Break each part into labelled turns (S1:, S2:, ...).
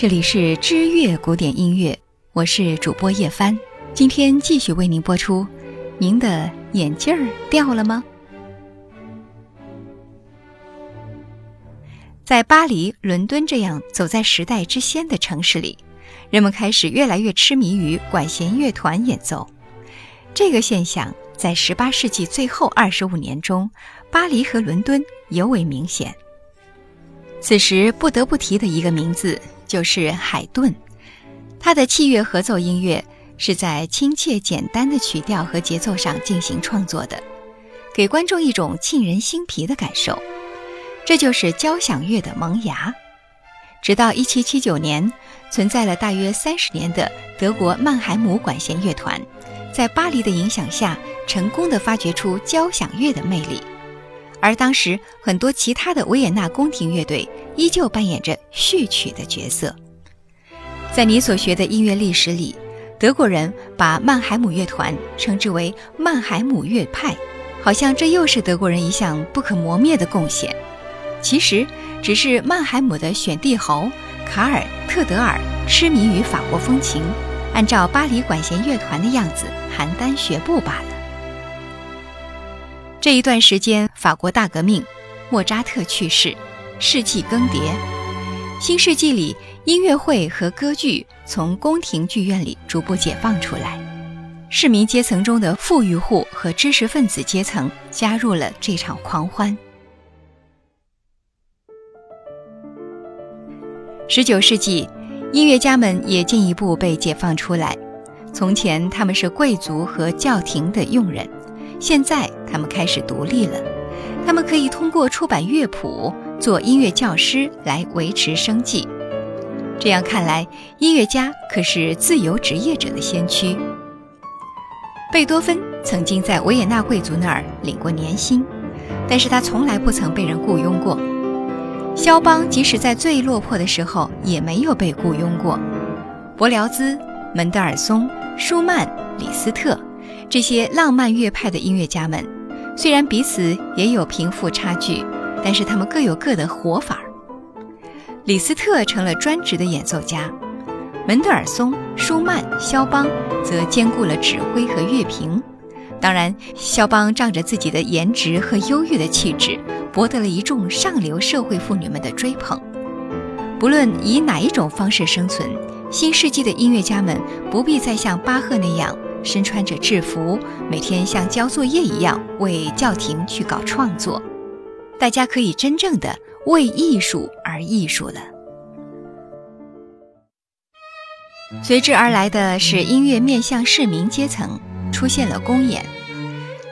S1: 这里是知乐古典音乐，我是主播叶帆，今天继续为您播出。您的眼镜儿掉了吗？在巴黎、伦敦这样走在时代之先的城市里，人们开始越来越痴迷于管弦乐团演奏。这个现象在18世纪最后25年中，巴黎和伦敦尤为明显。此时不得不提的一个名字就是海顿，他的器乐合奏音乐是在亲切简单的曲调和节奏上进行创作的，给观众一种沁人心脾的感受。这就是交响乐的萌芽。直到1779年，存在了大约三十年的德国曼海姆管弦乐团，在巴黎的影响下，成功的发掘出交响乐的魅力。而当时很多其他的维也纳宫廷乐队依旧扮演着序曲的角色。在你所学的音乐历史里，德国人把曼海姆乐团称之为曼海姆乐派，好像这又是德国人一项不可磨灭的贡献。其实只是曼海姆的选帝侯卡尔特德尔痴迷于法国风情，按照巴黎管弦乐团的样子邯郸学步罢了。这一段时间，法国大革命，莫扎特去世，世纪更迭。新世纪里，音乐会和歌剧从宫廷剧院里逐步解放出来，市民阶层中的富裕户和知识分子阶层加入了这场狂欢。十九世纪，音乐家们也进一步被解放出来。从前他们是贵族和教廷的佣人，现在他们开始独立了。他们可以通过出版乐谱、做音乐教师来维持生计。这样看来，音乐家可是自由职业者的先驱。贝多芬曾经在维也纳贵族那儿领过年薪，但是他从来不曾被人雇佣过。肖邦即使在最落魄的时候也没有被雇佣过。伯辽兹、门德尔松、舒曼、李斯特这些浪漫乐派的音乐家们，虽然彼此也有贫富差距，但是他们各有各的活法。李斯特成了专职的演奏家，门德尔松、舒曼、肖邦则兼顾了指挥和乐评。当然，肖邦仗着自己的颜值和优越的气质。博得了一众上流社会妇女们的追捧。不论以哪一种方式生存，新世纪的音乐家们不必再像巴赫那样身穿着制服，每天像交作业一样为教廷去搞创作。大家可以真正的为艺术而艺术了。随之而来的是音乐面向市民阶层，出现了公演。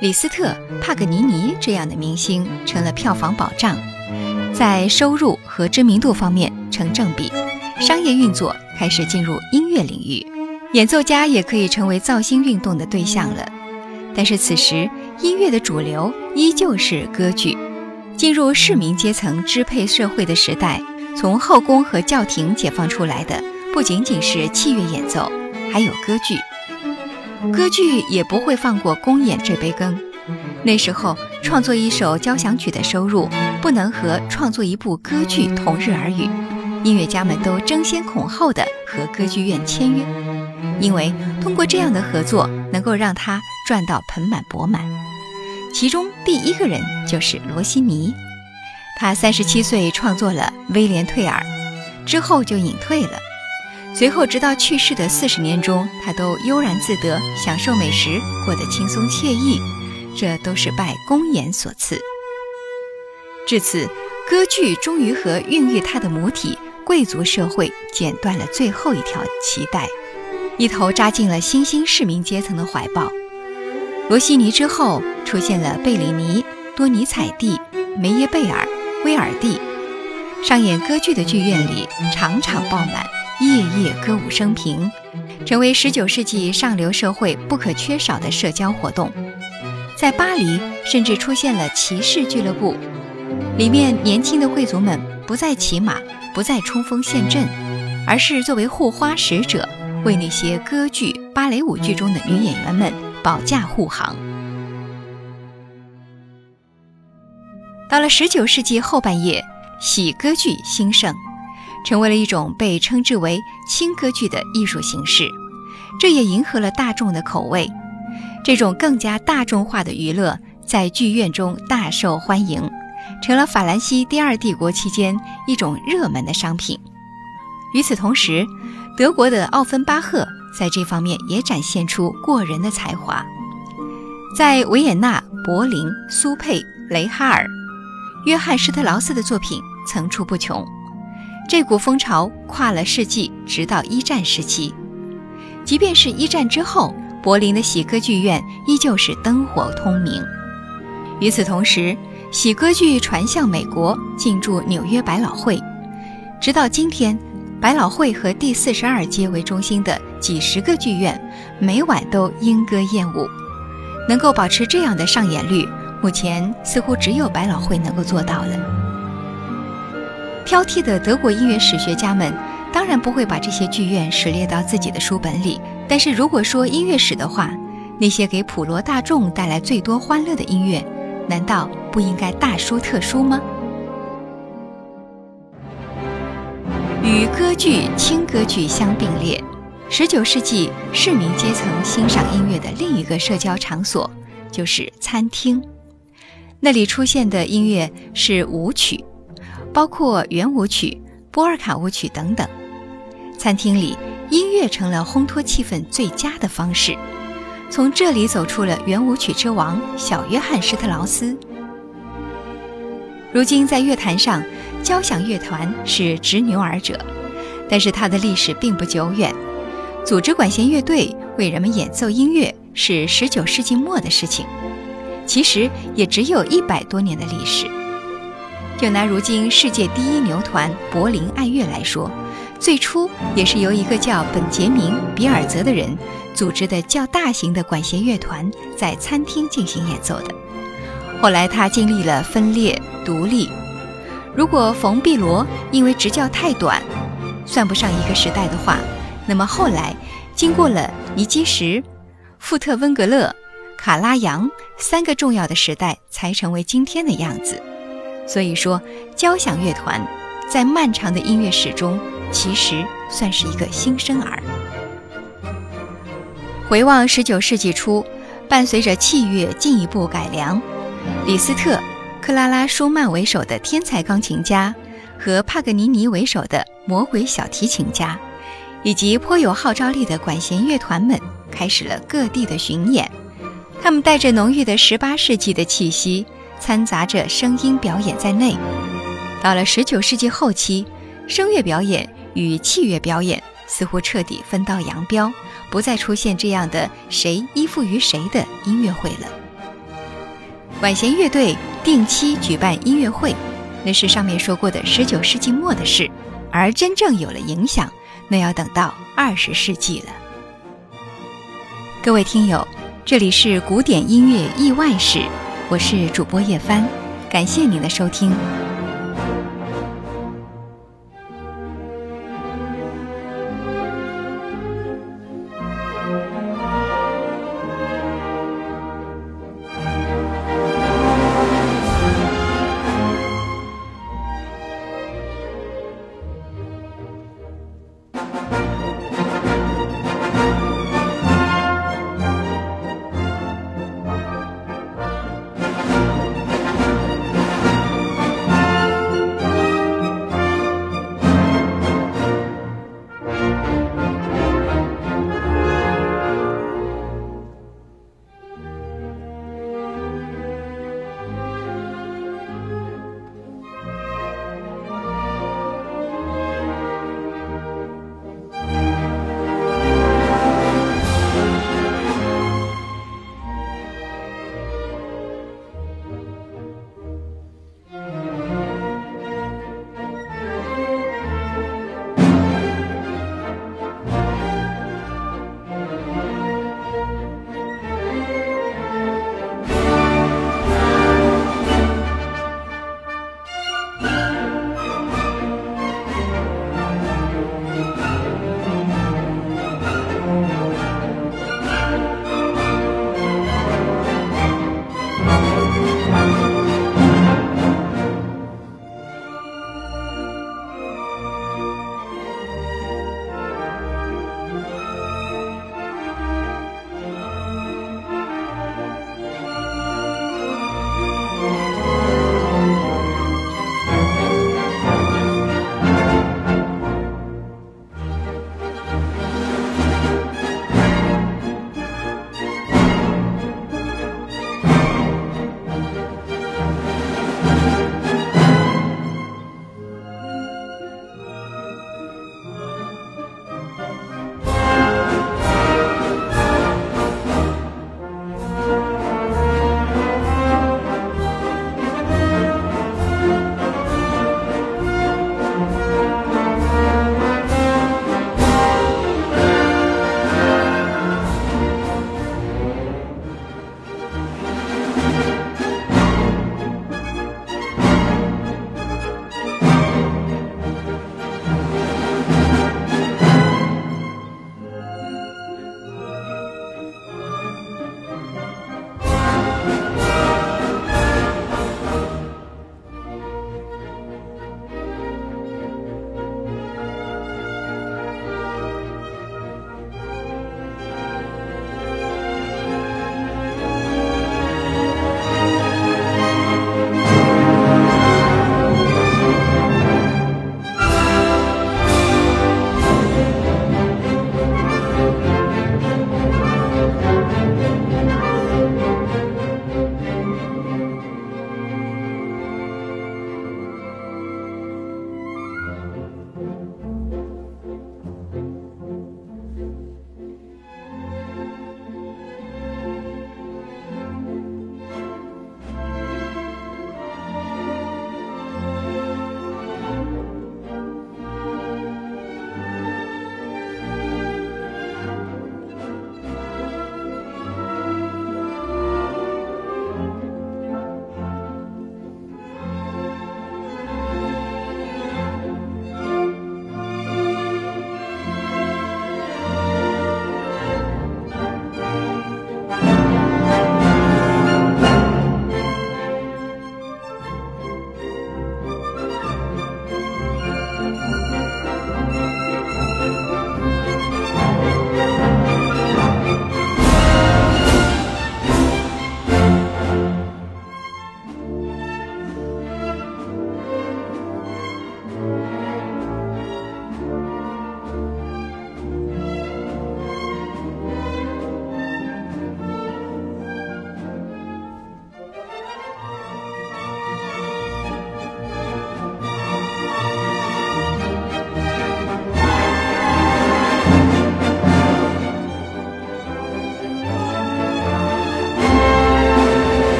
S1: 李斯特、帕格尼尼这样的明星成了票房保障，在收入和知名度方面成正比，商业运作开始进入音乐领域，演奏家也可以成为造星运动的对象了。但是此时，音乐的主流依旧是歌剧。进入市民阶层支配社会的时代，从后宫和教廷解放出来的不仅仅是器乐演奏，还有歌剧。歌剧也不会放过公演这杯羹。那时候，创作一首交响曲的收入不能和创作一部歌剧同日而语。音乐家们都争先恐后的和歌剧院签约，因为通过这样的合作，能够让他赚到盆满钵满。其中第一个人就是罗西尼，他三十七岁创作了《威廉·退尔》，之后就隐退了。随后，直到去世的四十年中，他都悠然自得，享受美食，过得轻松惬意。这都是拜公演所赐。至此，歌剧终于和孕育它的母体贵族社会剪断了最后一条脐带，一头扎进了新兴市民阶层的怀抱。罗西尼之后，出现了贝里尼、多尼采蒂、梅耶贝尔、威尔蒂，上演歌剧的剧院里场场爆满。夜夜歌舞升平，成为19世纪上流社会不可缺少的社交活动。在巴黎，甚至出现了骑士俱乐部，里面年轻的贵族们不再骑马，不再冲锋陷阵，而是作为护花使者，为那些歌剧、芭蕾舞剧中的女演员们保驾护航。到了19世纪后半叶，喜歌剧兴盛，成为了一种被称之为轻歌剧的艺术形式，这也迎合了大众的口味。这种更加大众化的娱乐在剧院中大受欢迎，成了法兰西第二帝国期间一种热门的商品。与此同时，德国的奥芬巴赫在这方面也展现出过人的才华。在维也纳、柏林、苏佩、雷哈尔，约翰施特劳斯的作品层出不穷。这股风潮跨了世纪，直到一战时期。即便是一战之后。柏林的喜歌剧院依旧是灯火通明。与此同时，喜歌剧传向美国，进驻纽约百老汇。直到今天，百老汇和第四十二街为中心的几十个剧院，每晚都莺歌燕舞。能够保持这样的上演率，目前似乎只有百老汇能够做到了。挑剔的德国音乐史学家们。当然不会把这些剧院史列到自己的书本里，但是如果说音乐史的话，那些给普罗大众带来最多欢乐的音乐，难道不应该大书特书吗？与歌剧、轻歌剧相并列，19世纪市民阶层欣赏音乐的另一个社交场所就是餐厅，那里出现的音乐是舞曲，包括圆舞曲、波尔卡舞曲等等。餐厅里，音乐成了烘托气氛最佳的方式。从这里走出了圆舞曲之王小约翰施特劳斯。如今在乐坛上，交响乐团是执牛耳者，但是它的历史并不久远。组织管弦乐队为人们演奏音乐是19世纪末的事情，其实也只有一百多年的历史。就拿如今世界第一牛团柏林爱乐来说。最初也是由一个叫本杰明·比尔泽的人组织的较大型的管弦乐团在餐厅进行演奏的。后来他经历了分裂、独立。如果冯·碧罗因为执教太短，算不上一个时代的话，那么后来经过了尼基什、富特温格勒、卡拉扬三个重要的时代，才成为今天的样子。所以说，交响乐团在漫长的音乐史中。其实算是一个新生儿。回望十九世纪初，伴随着器乐进一步改良，李斯特、克拉拉·舒曼为首的天才钢琴家，和帕格尼尼为首的魔鬼小提琴家，以及颇有号召力的管弦乐团们，开始了各地的巡演。他们带着浓郁的十八世纪的气息，掺杂着声音表演在内。到了十九世纪后期，声乐表演。与器乐表演似乎彻底分道扬镳，不再出现这样的谁依附于谁的音乐会了。管弦乐队定期举办音乐会，那是上面说过的十九世纪末的事，而真正有了影响，那要等到二十世纪了。各位听友，这里是古典音乐意外史，我是主播叶帆，感谢您的收听。Bye.